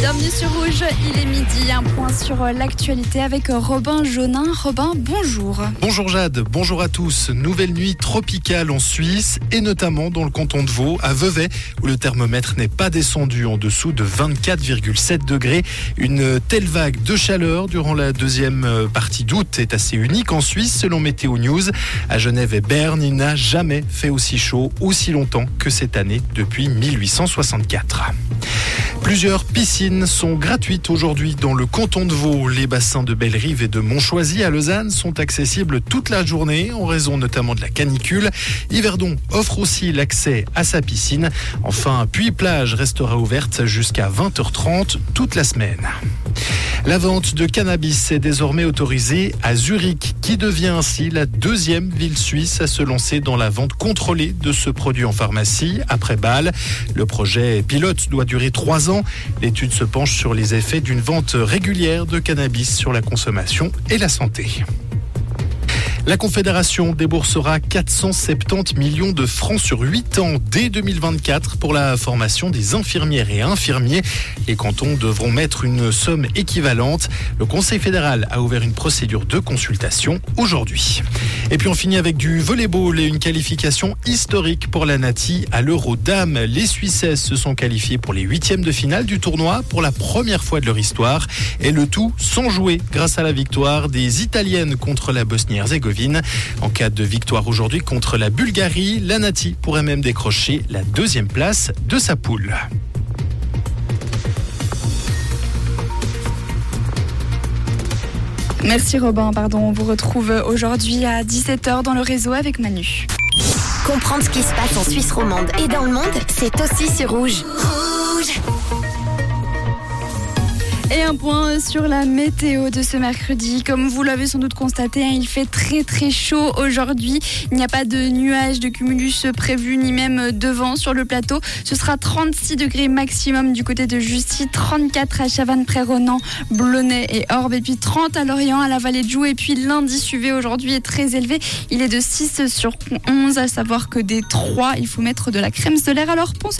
Bienvenue sur Rouge, il est midi. Un point sur l'actualité avec Robin Jonin. Robin, bonjour. Bonjour Jade, bonjour à tous. Nouvelle nuit tropicale en Suisse et notamment dans le canton de Vaud, à Vevey, où le thermomètre n'est pas descendu en dessous de 24,7 degrés. Une telle vague de chaleur durant la deuxième partie d'août est assez unique en Suisse, selon Météo News. À Genève et Berne, il n'a jamais fait aussi chaud, aussi longtemps que cette année depuis 1864. Plusieurs piscines sont gratuites aujourd'hui dans le canton de Vaud. Les bassins de Bellerive et de Montchoisy à Lausanne sont accessibles toute la journée en raison notamment de la canicule. Yverdon offre aussi l'accès à sa piscine. Enfin, Puy Plage restera ouverte jusqu'à 20h30 toute la semaine. La vente de cannabis est désormais autorisée à Zurich, qui devient ainsi la deuxième ville suisse à se lancer dans la vente contrôlée de ce produit en pharmacie après Bâle. Le projet pilote doit durer trois ans. L'étude se penche sur les effets d'une vente régulière de cannabis sur la consommation et la santé. La Confédération déboursera 470 millions de francs sur 8 ans dès 2024 pour la formation des infirmières et infirmiers. Les cantons devront mettre une somme équivalente. Le Conseil fédéral a ouvert une procédure de consultation aujourd'hui. Et puis on finit avec du volleyball et une qualification historique pour la Nati à l'Euro Dames. Les Suissesses se sont qualifiées pour les huitièmes de finale du tournoi pour la première fois de leur histoire. Et le tout sans jouer grâce à la victoire des Italiennes contre la Bosnie-Herzégovine. En cas de victoire aujourd'hui contre la Bulgarie, la Nati pourrait même décrocher la deuxième place de sa poule. Merci Robin, pardon. On vous retrouve aujourd'hui à 17h dans le réseau avec Manu. Comprendre ce qui se passe en Suisse romande et dans le monde, c'est aussi sur Rouge. Rouge un point sur la météo de ce mercredi. Comme vous l'avez sans doute constaté, hein, il fait très très chaud aujourd'hui. Il n'y a pas de nuages de cumulus prévus ni même de vent sur le plateau. Ce sera 36 degrés maximum du côté de Justy, 34 à Chavannes-Pré-Ronan, Blonay et Orbe, et puis 30 à Lorient, à la vallée de Joux. Et puis l'indice UV aujourd'hui est très élevé. Il est de 6 sur 11, à savoir que des 3, il faut mettre de la crème solaire. Alors pensez